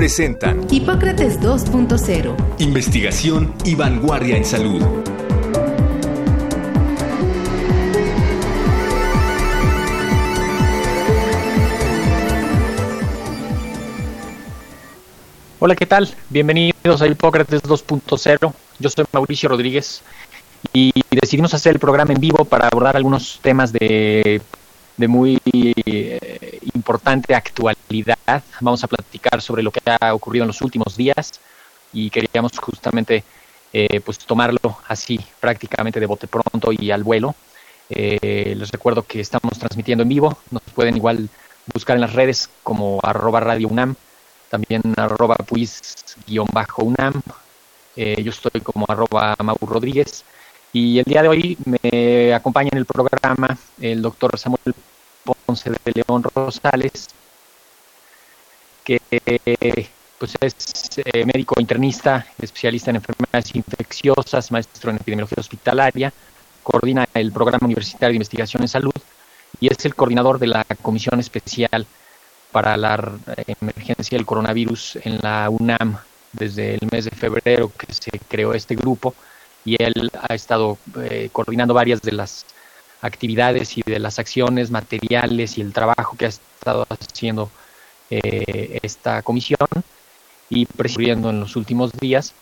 presentan Hipócrates 2.0. Investigación y vanguardia en salud. Hola, ¿qué tal? Bienvenidos a Hipócrates 2.0. Yo soy Mauricio Rodríguez y decidimos hacer el programa en vivo para abordar algunos temas de de muy eh, importante actualidad. Vamos a platicar sobre lo que ha ocurrido en los últimos días y queríamos justamente eh, pues tomarlo así prácticamente de bote pronto y al vuelo. Eh, les recuerdo que estamos transmitiendo en vivo, nos pueden igual buscar en las redes como arroba radio UNAM, también arroba puis-UNAM, yo estoy como arroba Mau Rodríguez y el día de hoy me acompaña en el programa el doctor Samuel Ponce de León Rosales, que pues es eh, médico internista, especialista en enfermedades infecciosas, maestro en epidemiología hospitalaria, coordina el programa universitario de investigación en salud y es el coordinador de la comisión especial para la emergencia del coronavirus en la UNAM desde el mes de febrero que se creó este grupo y él ha estado eh, coordinando varias de las actividades y de las acciones materiales y el trabajo que ha estado haciendo eh, esta comisión y presidiendo en los últimos días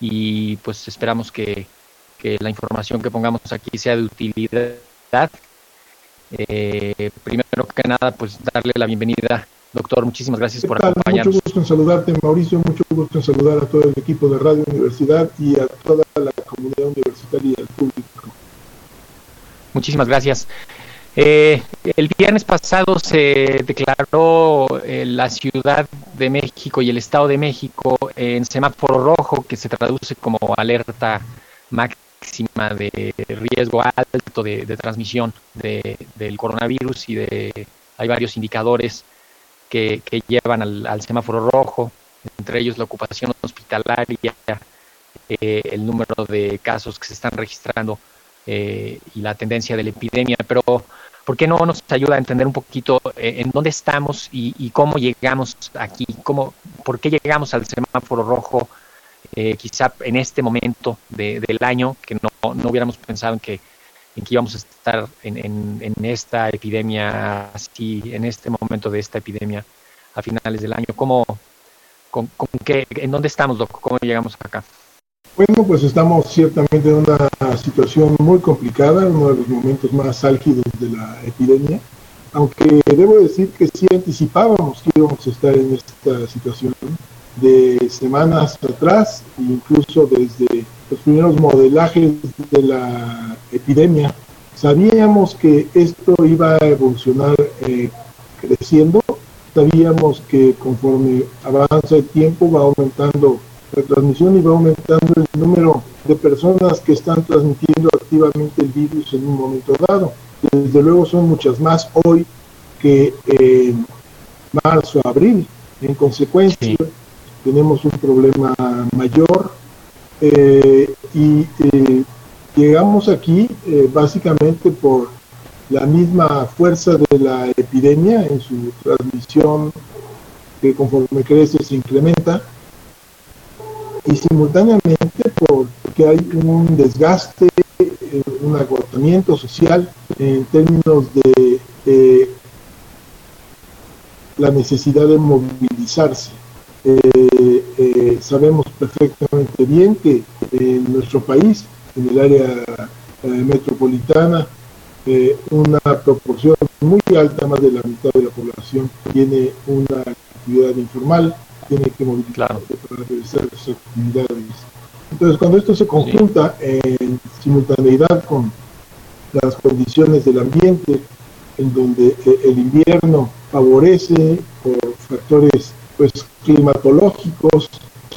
y pues esperamos que, la información que pongamos aquí sea de utilidad. Eh, primero que nada, pues darle la bienvenida, doctor, muchísimas gracias por acompañarnos. Mucho gusto en saludarte, Mauricio, mucho gusto en saludar a todo el equipo de Radio Universidad y a toda la comunidad universitaria y al público. Muchísimas gracias. Eh, el viernes pasado se declaró eh, la Ciudad de México y el Estado de México en semáforo rojo, que se traduce como alerta máxima de riesgo alto de, transmisión del coronavirus y de hay varios indicadores que, llevan al, semáforo rojo, entre ellos la ocupación hospitalaria, eh, el número de casos que se están registrando eh, y la tendencia de la epidemia, pero ¿por qué no nos ayuda a entender un poquito eh, en dónde estamos y, cómo llegamos aquí? Cómo, ¿Por qué llegamos al semáforo rojo eh, quizá en este momento del año que no, no, hubiéramos pensado en que, en que íbamos a estar en, en, esta epidemia así, en este momento de esta epidemia a finales del año? ¿Cómo, con, con qué, ¿En dónde estamos, Doc? ¿Cómo llegamos acá? Bueno, pues estamos ciertamente en una situación muy complicada, uno de los momentos más álgidos de la epidemia, aunque debo decir que sí anticipábamos que íbamos a estar en esta situación de semanas atrás, incluso desde los primeros modelajes de la epidemia, sabíamos que esto iba a evolucionar eh, creciendo, sabíamos que conforme avanza el tiempo va aumentando la transmisión y va aumentando el número de personas que están transmitiendo activamente el virus en un momento dado. Desde luego son muchas más hoy que en marzo, abril. En consecuencia, tenemos un problema mayor eh, y eh, llegamos aquí eh, básicamente por la misma fuerza de la epidemia en su transmisión que conforme crece se incrementa y simultáneamente porque hay un desgaste, eh, un agotamiento social en términos de la necesidad de movilizarse. Eh, eh, sabemos perfectamente bien que en nuestro país, en el área metropolitana, una proporción muy alta, más de la mitad de la población, tiene una actividad informal, tiene que movilizarse para realizar sus actividades. Entonces, cuando esto se conjunta en simultaneidad con las condiciones del ambiente, en donde eh, el invierno favorece por factores pues, climatológicos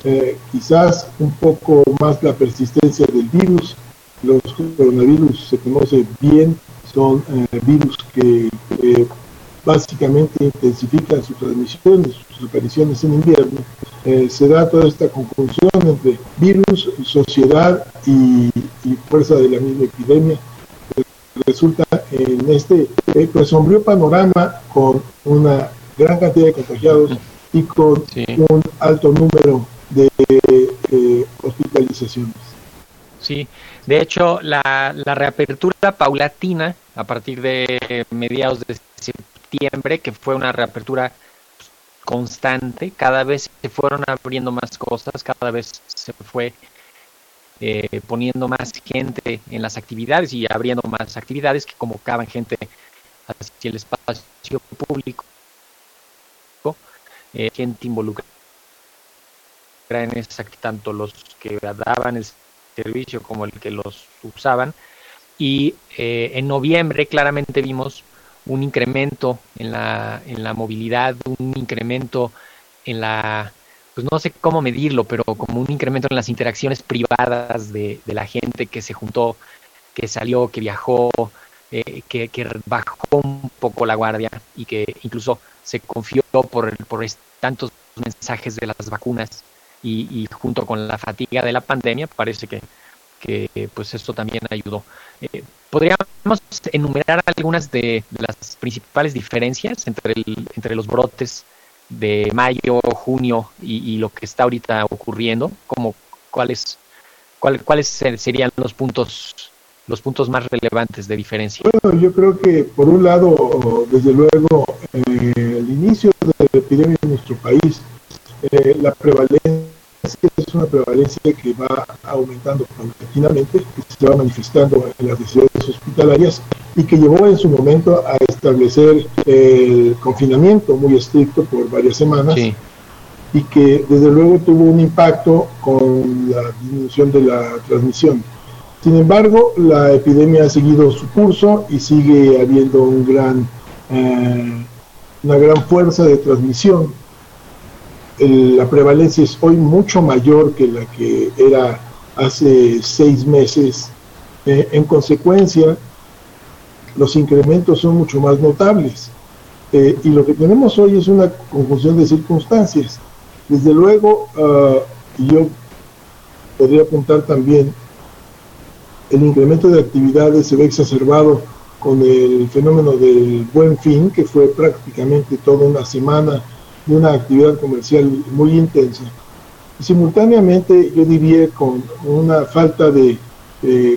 eh, quizás un poco más la persistencia del virus. Los coronavirus se conoce bien, son eh, virus que eh, básicamente intensifican su transmisión, sus apariciones en invierno. se da toda esta conjunción entre virus, sociedad y, fuerza de la misma epidemia. Resulta en este pues, sombrío panorama con una gran cantidad de contagiados y con un alto número de eh, hospitalizaciones. Sí, de hecho, la, la, reapertura paulatina a partir de mediados de septiembre, que fue una reapertura constante, cada vez se fueron abriendo más cosas, cada vez se fue eh, poniendo más gente en las actividades y abriendo más actividades que convocaban gente hacia el espacio público, eh, gente involucrada en esa, tanto los que daban el servicio como el que los usaban. Y eh, en noviembre claramente vimos un incremento en la, en la movilidad, un incremento en la, pues no sé cómo medirlo, pero como un incremento en las interacciones privadas de, la gente que se juntó, que salió, que viajó, eh, que, que, bajó un poco la guardia y que incluso se confió por, por tantos mensajes de las vacunas y, junto con la fatiga de la pandemia parece que, que pues esto también ayudó. Eh, podríamos enumerar algunas de, las principales diferencias entre, el, entre los brotes de mayo, junio y, lo que está ahorita ocurriendo, como cuáles cuáles serían los puntos los puntos más relevantes de diferencia. Bueno, yo creo que por un lado, desde luego, eh, el inicio de la epidemia en nuestro país, eh, la prevalencia es una prevalencia que va aumentando paulatinamente, que se va manifestando en las decisiones hospitalarias y que llevó en su momento a establecer el confinamiento muy estricto por varias semanas y que desde luego tuvo un impacto con la disminución de la transmisión. Sin embargo, la epidemia ha seguido su curso y sigue habiendo un gran, eh, una gran fuerza de transmisión la prevalencia es hoy mucho mayor que la que era hace seis meses. Eh, en consecuencia, los incrementos son mucho más notables. Eh, y lo que tenemos hoy es una conjunción de circunstancias. Desde luego, uh, yo podría apuntar también, el incremento de actividades se ve exacerbado con el fenómeno del buen fin, que fue prácticamente toda una semana de una actividad comercial muy intensa. Y simultáneamente yo diría con una falta de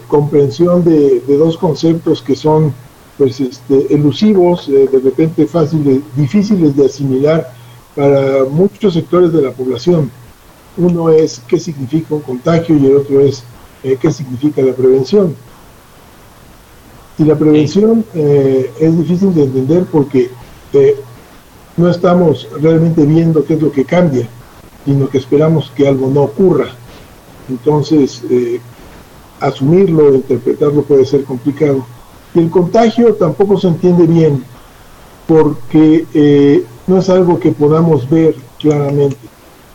comprensión de, dos conceptos que son pues este, elusivos, eh, de repente fáciles, difíciles de asimilar para muchos sectores de la población. Uno es qué significa un contagio y el otro es eh, qué significa la prevención. Y la prevención eh, es difícil de entender porque no estamos realmente viendo qué es lo que cambia, sino que esperamos que algo no ocurra. Entonces, eh, asumirlo, interpretarlo puede ser complicado. Y el contagio tampoco se entiende bien, porque eh, no es algo que podamos ver claramente.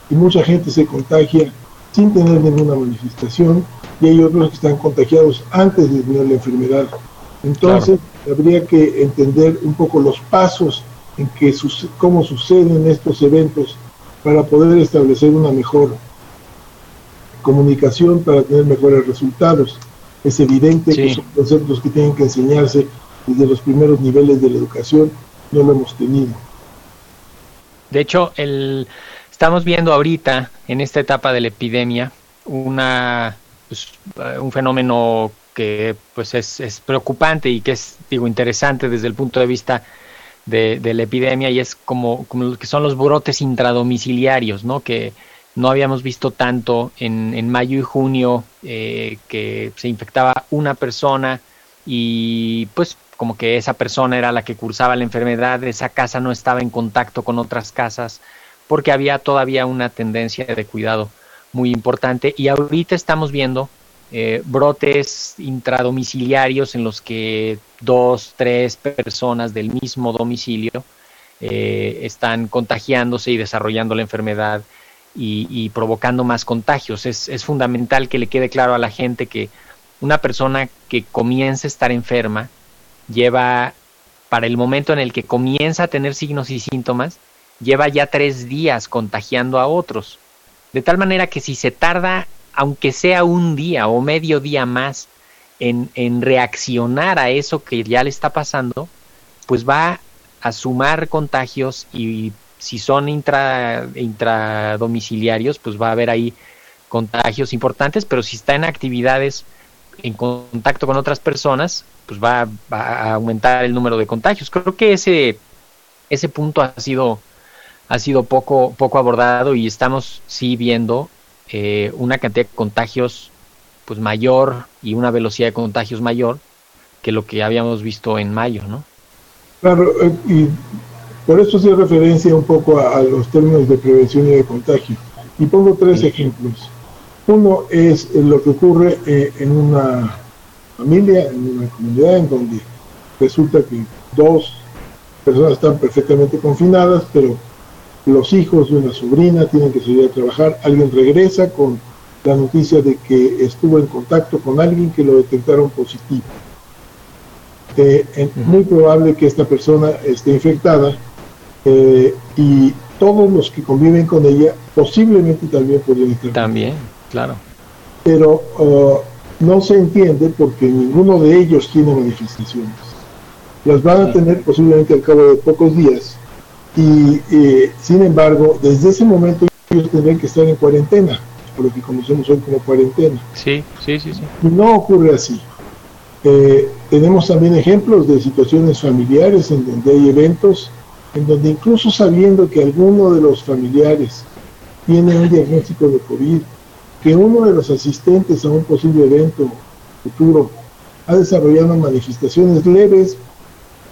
Y mucha gente se contagia sin tener ninguna manifestación, y hay otros que están contagiados antes de tener la enfermedad. Entonces, habría que entender un poco los pasos en que cómo suceden estos eventos para poder establecer una mejor comunicación, para tener mejores resultados. Es evidente que son conceptos que tienen que enseñarse desde los primeros niveles de la educación, no lo hemos tenido. De hecho, el, estamos viendo ahorita, en esta etapa de la epidemia, una, pues, un fenómeno que pues es, es preocupante y que es digo interesante desde el punto de vista de, la epidemia y es como, como que son los brotes intradomiciliarios, ¿no? Que no habíamos visto tanto en, en mayo y junio eh, que se infectaba una persona y pues como que esa persona era la que cursaba la enfermedad, esa casa no estaba en contacto con otras casas porque había todavía una tendencia de cuidado muy importante y ahorita estamos viendo eh, brotes intradomiciliarios en los que dos, tres personas del mismo domicilio eh, están contagiándose y desarrollando la enfermedad y, provocando más contagios. Es, es fundamental que le quede claro a la gente que una persona que comienza a estar enferma lleva, para el momento en el que comienza a tener signos y síntomas, lleva ya tres días contagiando a otros. De tal manera que si se tarda, aunque sea un día o medio día más, en, en reaccionar a eso que ya le está pasando, pues va a sumar contagios y si son intra, intradomiciliarios, pues va a haber ahí contagios importantes, pero si está en actividades en contacto con otras personas, pues va, a aumentar el número de contagios. Creo que ese, ese punto ha sido, ha sido poco, poco abordado y estamos sí viendo eh, una cantidad de contagios pues mayor y una velocidad de contagios mayor que lo que habíamos visto en mayo, ¿no? Claro, eh, y por eso hace referencia un poco a, los términos de prevención y de contagio. Y pongo tres ejemplos. Uno es lo que ocurre eh, en una familia, en una comunidad en donde resulta que dos personas están perfectamente confinadas, pero los hijos de una sobrina tienen que salir a trabajar, alguien regresa con la noticia de que estuvo en contacto con alguien que lo detectaron positivo. Eh, es muy probable que esta persona esté infectada eh, y todos los que conviven con ella posiblemente también podrían estar. También, claro. Pero uh, no se entiende porque ninguno de ellos tiene manifestaciones. Las van a tener posiblemente al cabo de pocos días y eh, sin embargo desde ese momento ellos tendrían que estar en cuarentena, por lo que conocemos hoy como cuarentena. Sí, sí, sí, sí. Y no ocurre así. Eh, tenemos también ejemplos de situaciones familiares en donde hay eventos en donde incluso sabiendo que alguno de los familiares tiene un diagnóstico de COVID, que uno de los asistentes a un posible evento futuro ha desarrollado manifestaciones leves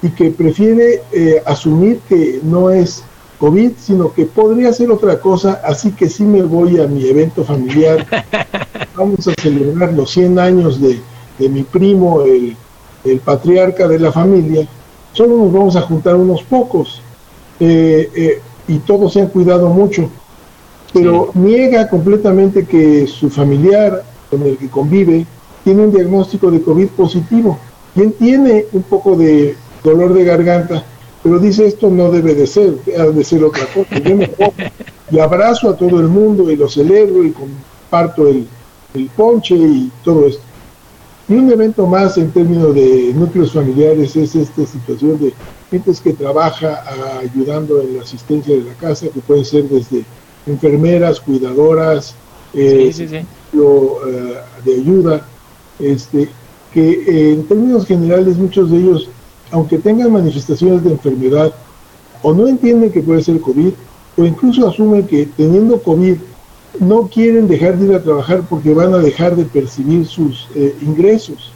y que prefiere eh, asumir que no es COVID, sino que podría ser otra cosa, así que sí me voy a mi evento familiar. Vamos a celebrar los 100 años de, de mi primo, el, el patriarca de la familia. Solo nos vamos a juntar unos pocos eh, eh, y todos se han cuidado mucho, pero niega completamente que su familiar con el que convive tiene un diagnóstico de COVID positivo. Quien tiene un poco de dolor de garganta, pero dice esto no debe de ser, debe de ser otra cosa. Yo me y abrazo a todo el mundo y lo celebro y comparto el, el ponche y todo esto. Y un evento más en términos de núcleos familiares es esta situación de gentes que trabaja ayudando en la asistencia de la casa, que pueden ser desde enfermeras, cuidadoras, eh, eh, de ayuda, este, que eh, en términos generales muchos de ellos, aunque tengan manifestaciones de enfermedad, o no entienden que puede ser COVID, o incluso asumen que teniendo COVID no quieren dejar de ir a trabajar porque van a dejar de percibir sus eh, ingresos.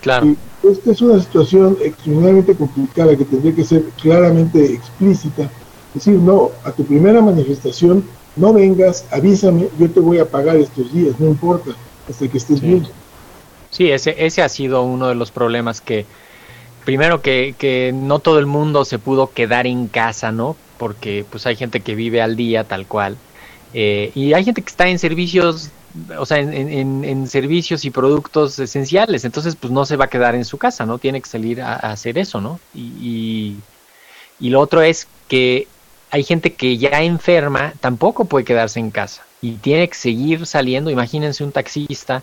Claro. Y esta es una situación extremadamente complicada que tendría que ser claramente explícita. Es decir, no, a tu primera manifestación no vengas, avísame, yo te voy a pagar estos días, no importa, hasta que estés bien. Sí, ese, ese ha sido uno de los problemas que, primero que, que no todo el mundo se pudo quedar en casa, ¿no? Porque pues hay gente que vive al día tal cual eh, y hay gente que está en servicios, o sea, en, servicios y productos esenciales, entonces pues no se va a quedar en su casa, ¿no? Tiene que salir a, hacer eso, ¿no? Y, y, lo otro es que hay gente que ya enferma, tampoco puede quedarse en casa y tiene que seguir saliendo. Imagínense un taxista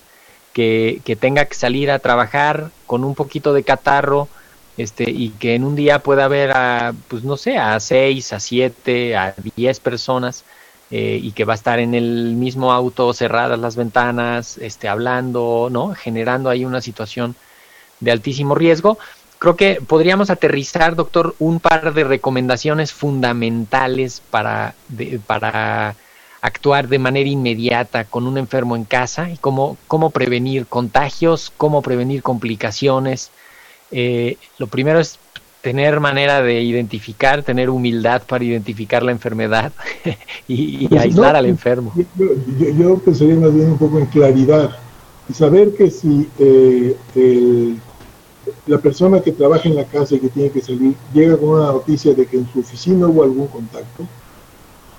que, que tenga que salir a trabajar con un poquito de catarro, este, y que en un día pueda haber a, pues no sé, a seis, a siete, a diez personas eh, y que va a estar en el mismo auto cerradas las ventanas, este, hablando, ¿no? Generando ahí una situación de altísimo riesgo. Creo que podríamos aterrizar, doctor, un par de recomendaciones fundamentales para, para actuar de manera inmediata con un enfermo en casa y cómo, cómo prevenir contagios, cómo prevenir complicaciones. Eh, lo primero es tener manera de identificar, tener humildad para identificar la enfermedad y, pues aislar al enfermo. Yo, pensaría más bien un poco en claridad y saber que si eh, la persona que trabaja en la casa y que tiene que salir llega con una noticia de que en su oficina hubo algún contacto,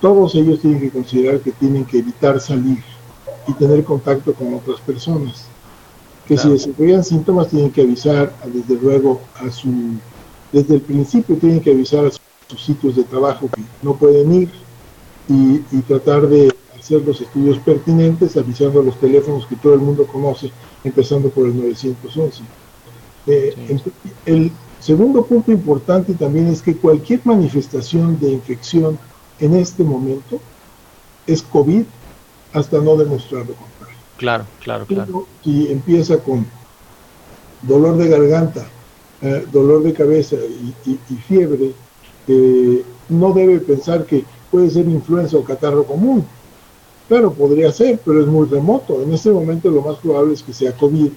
todos ellos tienen que considerar que tienen que evitar salir y tener contacto con otras personas. Que si desarrollan síntomas tienen que avisar, desde luego, a su, desde el principio tienen que avisar a sus sitios de trabajo que no pueden ir y, tratar de hacer los estudios pertinentes avisando a los teléfonos que todo el mundo conoce, empezando por el 911. Eh, el segundo punto importante también es que cualquier manifestación de infección en este momento es COVID hasta no demostrar lo contrario. Claro, claro, claro. Si empieza con dolor de garganta, eh, dolor de cabeza y, fiebre, no debe pensar que puede ser influenza o catarro común. Claro, podría ser, pero es muy remoto. En este momento lo más probable es que sea COVID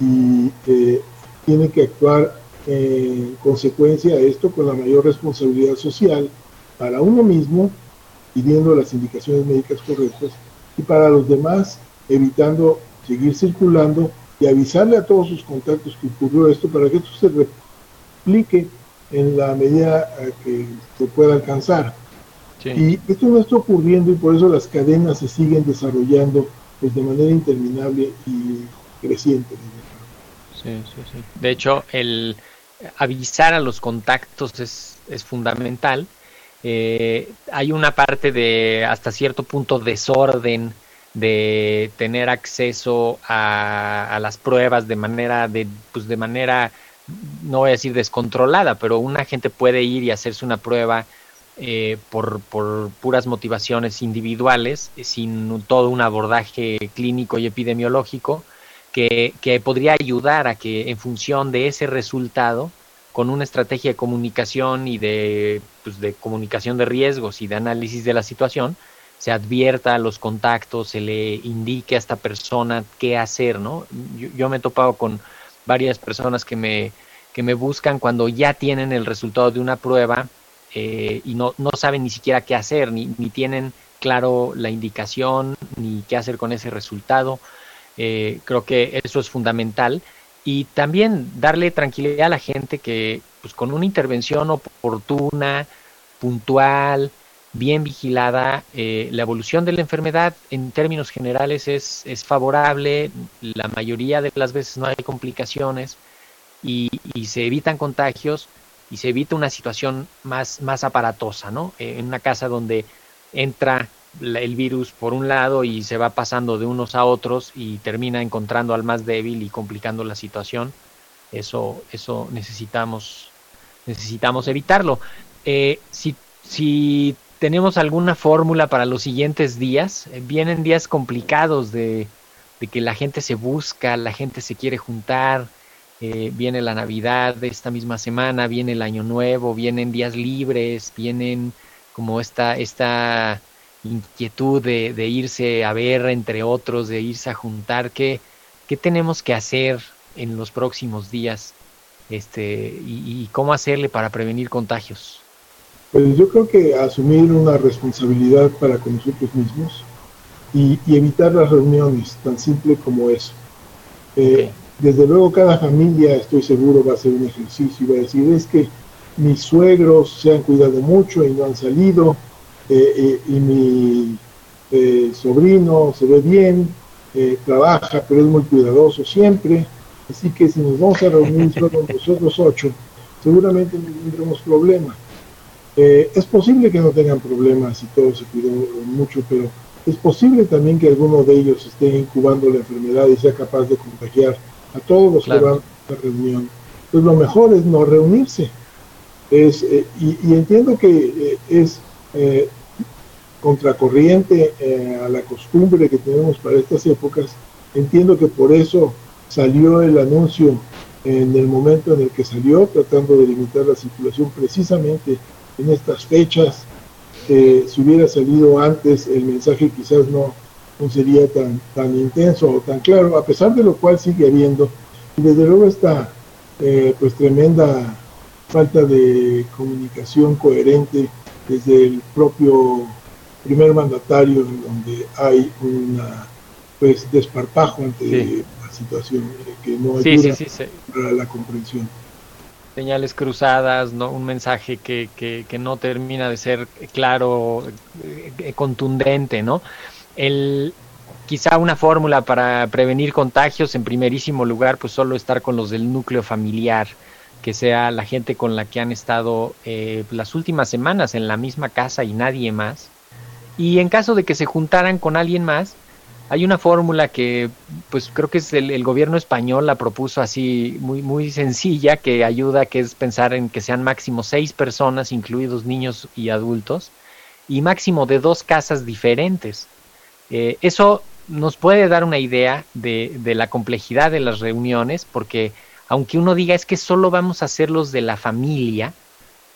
y eh, tiene que actuar en consecuencia a esto con la mayor responsabilidad social para uno mismo, pidiendo las indicaciones médicas correctas, y para los demás, evitando seguir circulando y avisarle a todos sus contactos que ocurrió esto para que esto se replique en la medida que se pueda alcanzar. Y esto no está ocurriendo y por eso las cadenas se siguen desarrollando pues, de manera interminable y creciente. Sí, sí, sí. De hecho, el avisar a los contactos es, es fundamental eh, hay una parte de hasta cierto punto desorden de tener acceso a, las pruebas de manera de pues de manera no voy a decir descontrolada pero una gente puede ir y hacerse una prueba eh, por, por, puras motivaciones individuales sin todo un abordaje clínico y epidemiológico que, que podría ayudar a que en función de ese resultado con una estrategia de comunicación y de, pues, de comunicación de riesgos y de análisis de la situación, se advierta a los contactos, se le indique a esta persona qué hacer, ¿no? Yo, me he topado con varias personas que me, que me buscan cuando ya tienen el resultado de una prueba eh, y no, no saben ni siquiera qué hacer, ni, ni tienen claro la indicación, ni qué hacer con ese resultado. Eh, creo que eso es fundamental y también darle tranquilidad a la gente que pues con una intervención oportuna, puntual, bien vigilada, eh, la evolución de la enfermedad en términos generales es, es, favorable, la mayoría de las veces no hay complicaciones y, se evitan contagios y se evita una situación más, más aparatosa, ¿no? Eh, en una casa donde entra el virus por un lado y se va pasando de unos a otros y termina encontrando al más débil y complicando la situación. Eso, eso necesitamos, necesitamos evitarlo. Eh, si, si tenemos alguna fórmula para los siguientes días, eh, vienen días complicados de, de, que la gente se busca, la gente se quiere juntar, eh, viene la Navidad de esta misma semana, viene el Año Nuevo, vienen días libres, vienen como esta, esta inquietud de, irse a ver entre otros, de irse a juntar, ¿qué, qué tenemos que hacer en los próximos días este, y, cómo hacerle para prevenir contagios? Pues yo creo que asumir una responsabilidad para con nosotros mismos y, evitar las reuniones, tan simple como eso. Eh, desde luego cada familia, estoy seguro, va a hacer un ejercicio y va a decir, es que mis suegros se han cuidado mucho y no han salido, eh, eh, y mi eh, sobrino se ve bien, trabaja, pero es muy cuidadoso siempre. Así que si nos vamos a reunir solo nosotros ocho, seguramente no tendremos problema. es posible que no tengan problemas y todo se cuidó mucho, pero es posible también que alguno de ellos esté incubando la enfermedad y sea capaz de contagiar a todos los que van a la reunión. Pues lo mejor es no reunirse. Es, y, y, entiendo que es eh, contracorriente eh, a la costumbre que tenemos para estas épocas. Entiendo que por eso salió el anuncio en el momento en el que salió, tratando de limitar la circulación precisamente en estas fechas. si hubiera salido antes, el mensaje quizás no, no sería tan, tan intenso o tan claro, a pesar de lo cual sigue habiendo. Y desde luego esta eh, pues tremenda falta de comunicación coherente desde el propio primer mandatario, donde hay un pues desparpajo ante la situación que no ayuda para la comprensión. Señales cruzadas, ¿no? un mensaje que, que, que no termina de ser claro, eh, contundente, ¿no? El, quizá una fórmula para prevenir contagios, en primerísimo lugar, pues solo estar con los del núcleo familiar, que sea la gente con la que han estado eh, las últimas semanas en la misma casa y nadie más. Y en caso de que se juntaran con alguien más, hay una fórmula que pues creo que es el, gobierno español la propuso así muy muy sencilla que ayuda que es pensar en que sean máximo seis personas incluidos niños y adultos y máximo de dos casas diferentes. Eh, eso nos puede dar una idea de, de, la complejidad de las reuniones porque aunque uno diga es que solo vamos a hacer los de la familia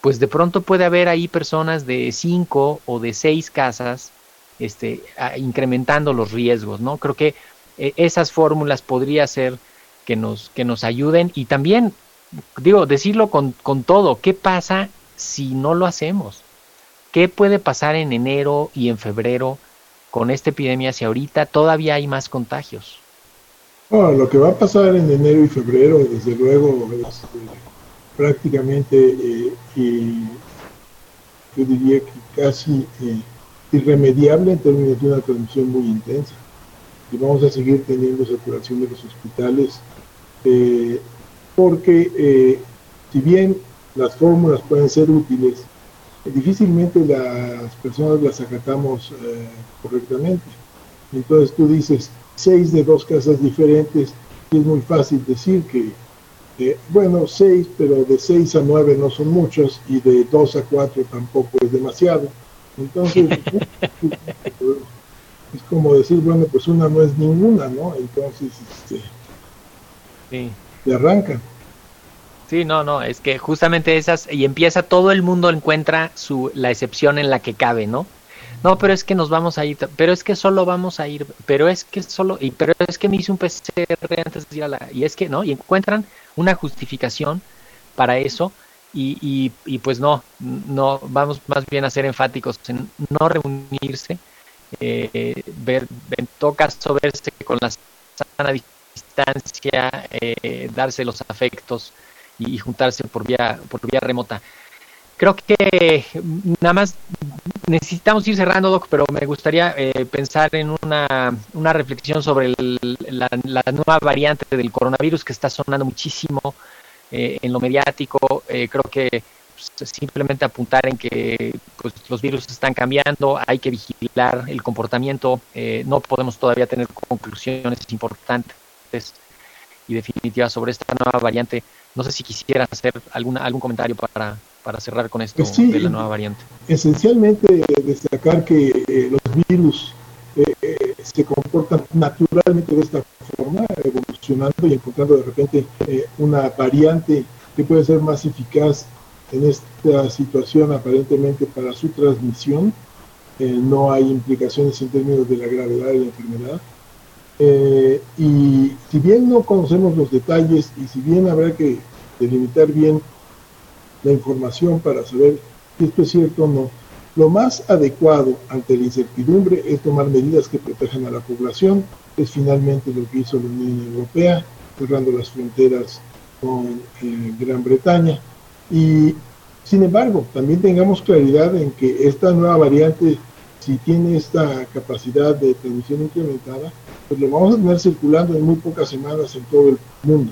pues de pronto puede haber ahí personas de cinco o de seis casas este, incrementando los riesgos, ¿no? Creo que eh, esas fórmulas podría ser que nos, que nos ayuden y también, digo, decirlo con, con todo, ¿qué pasa si no lo hacemos? ¿Qué puede pasar en enero y en febrero con esta epidemia si ahorita todavía hay más contagios? Lo que va a pasar en enero y febrero, desde luego, es eh, prácticamente, eh, yo diría que casi eh, irremediable en términos de una transmisión muy intensa. Y vamos a seguir teniendo saturación de los hospitales eh, porque eh, si bien las fórmulas pueden ser útiles, difícilmente las personas las acatamos eh, correctamente. Entonces tú dices seis de dos casas diferentes y es muy fácil decir que, bueno, seis, pero de seis a nueve no son muchos y de dos a cuatro tampoco es demasiado entonces, es como decir, bueno, pues una no es ninguna, ¿no? Entonces, este, sí. arranca. Sí, no, no, es que justamente esas, y empieza todo el mundo encuentra su, la excepción en la que cabe, ¿no? No, pero es que nos vamos a ir, pero es que solo vamos a ir, pero es que solo, y pero es que me hice un PCR antes de ir a la, y es que, ¿no? Y encuentran una justificación para eso, y, y, pues no, no, vamos más bien a ser enfáticos en no reunirse, eh, ver, en todo caso verse con la sana distancia, eh, darse los afectos y, y, juntarse por vía, por vía remota. Creo que nada más necesitamos ir cerrando, Doc, pero me gustaría eh, pensar en una, una reflexión sobre el, la, la nueva variante del coronavirus que está sonando muchísimo eh, en lo mediático, eh, creo que pues, simplemente apuntar en que pues, los virus están cambiando, hay que vigilar el comportamiento, eh, no podemos todavía tener conclusiones importantes y definitivas sobre esta nueva variante. No sé si quisiera hacer alguna, algún comentario para, para cerrar con esto pues sí, de la nueva variante. Esencialmente destacar que eh, los virus eh, se comportan naturalmente de esta forma, evolucionando y encontrando de repente eh, una variante que puede ser más eficaz en esta situación aparentemente para su transmisión. Eh, no hay implicaciones en términos de la gravedad de la enfermedad. Eh, y si bien no conocemos los detalles y si bien habrá que delimitar bien la información para saber si esto es cierto o no, lo más adecuado ante la incertidumbre es tomar medidas que protejan a la población. Es finalmente lo que hizo la Unión Europea, cerrando las fronteras con eh, Gran Bretaña. Y sin embargo, también tengamos claridad en que esta nueva variante, si tiene esta capacidad de transmisión incrementada, pues lo vamos a tener circulando en muy pocas semanas en todo el mundo,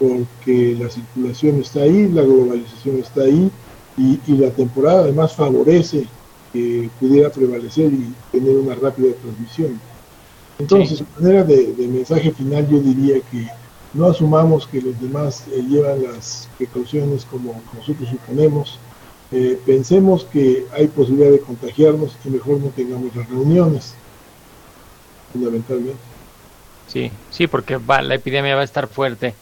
porque la circulación está ahí, la globalización está ahí, y, y, la temporada además favorece que pudiera prevalecer y tener una rápida transmisión. Entonces, sí. manera de, de, mensaje final, yo diría que no asumamos que los demás eh, llevan las precauciones como nosotros suponemos. Eh, pensemos que hay posibilidad de contagiarnos y mejor no tengamos las reuniones, fundamentalmente. Sí, sí, porque va, la epidemia va a estar fuerte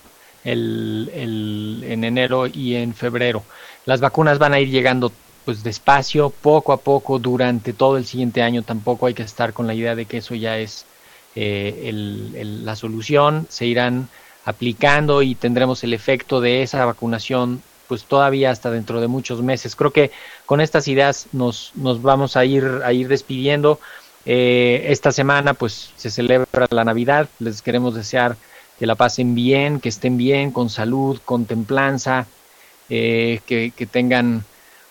el, en enero y en febrero. Las vacunas van a ir llegando pues despacio, poco a poco, durante todo el siguiente año. Tampoco hay que estar con la idea de que eso ya es eh, el, la solución. Se irán aplicando y tendremos el efecto de esa vacunación pues todavía hasta dentro de muchos meses. Creo que con estas ideas nos, nos vamos a ir, a ir despidiendo. Eh, esta semana pues se celebra la Navidad. Les queremos desear que la pasen bien, que estén bien, con salud, con templanza, eh, que, que, tengan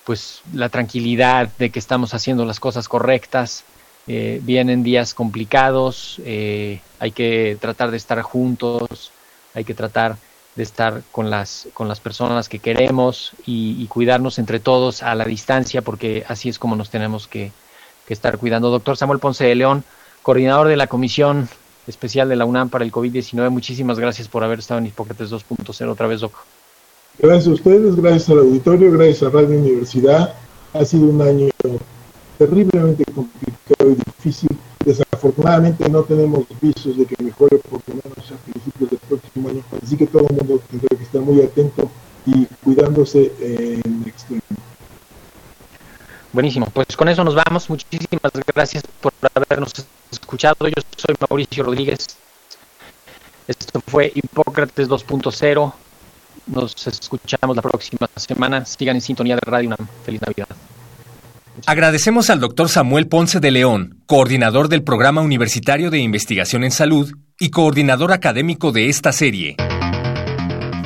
pues la tranquilidad de que estamos haciendo las cosas correctas. Eh, vienen días complicados, eh, hay que tratar de estar juntos, hay que tratar de estar con las, con las personas que queremos y, y cuidarnos entre todos a la distancia, porque así es como nos tenemos que, que estar cuidando. Doctor Samuel Ponce de León, coordinador de la Comisión Especial de la UNAM para el COVID-19, muchísimas gracias por haber estado en Hipócrates 2.0 otra vez, Doc. Gracias a ustedes, gracias al auditorio, gracias a Radio Universidad. Ha sido un año terriblemente complicado y difícil. Desafortunadamente no tenemos visos de que mejore por lo menos a principios del próximo año. Así que todo el mundo tendrá que estar muy atento y cuidándose en extremo. Buenísimo, pues con eso nos vamos. Muchísimas gracias por habernos escuchado. Yo soy Mauricio Rodríguez. Esto fue Hipócrates 2.0. Nos escuchamos la próxima semana. Sigan en sintonía de Radio UNAM. Feliz Navidad. Agradecemos al doctor Samuel Ponce de León, coordinador del Programa Universitario de Investigación en Salud y coordinador académico de esta serie.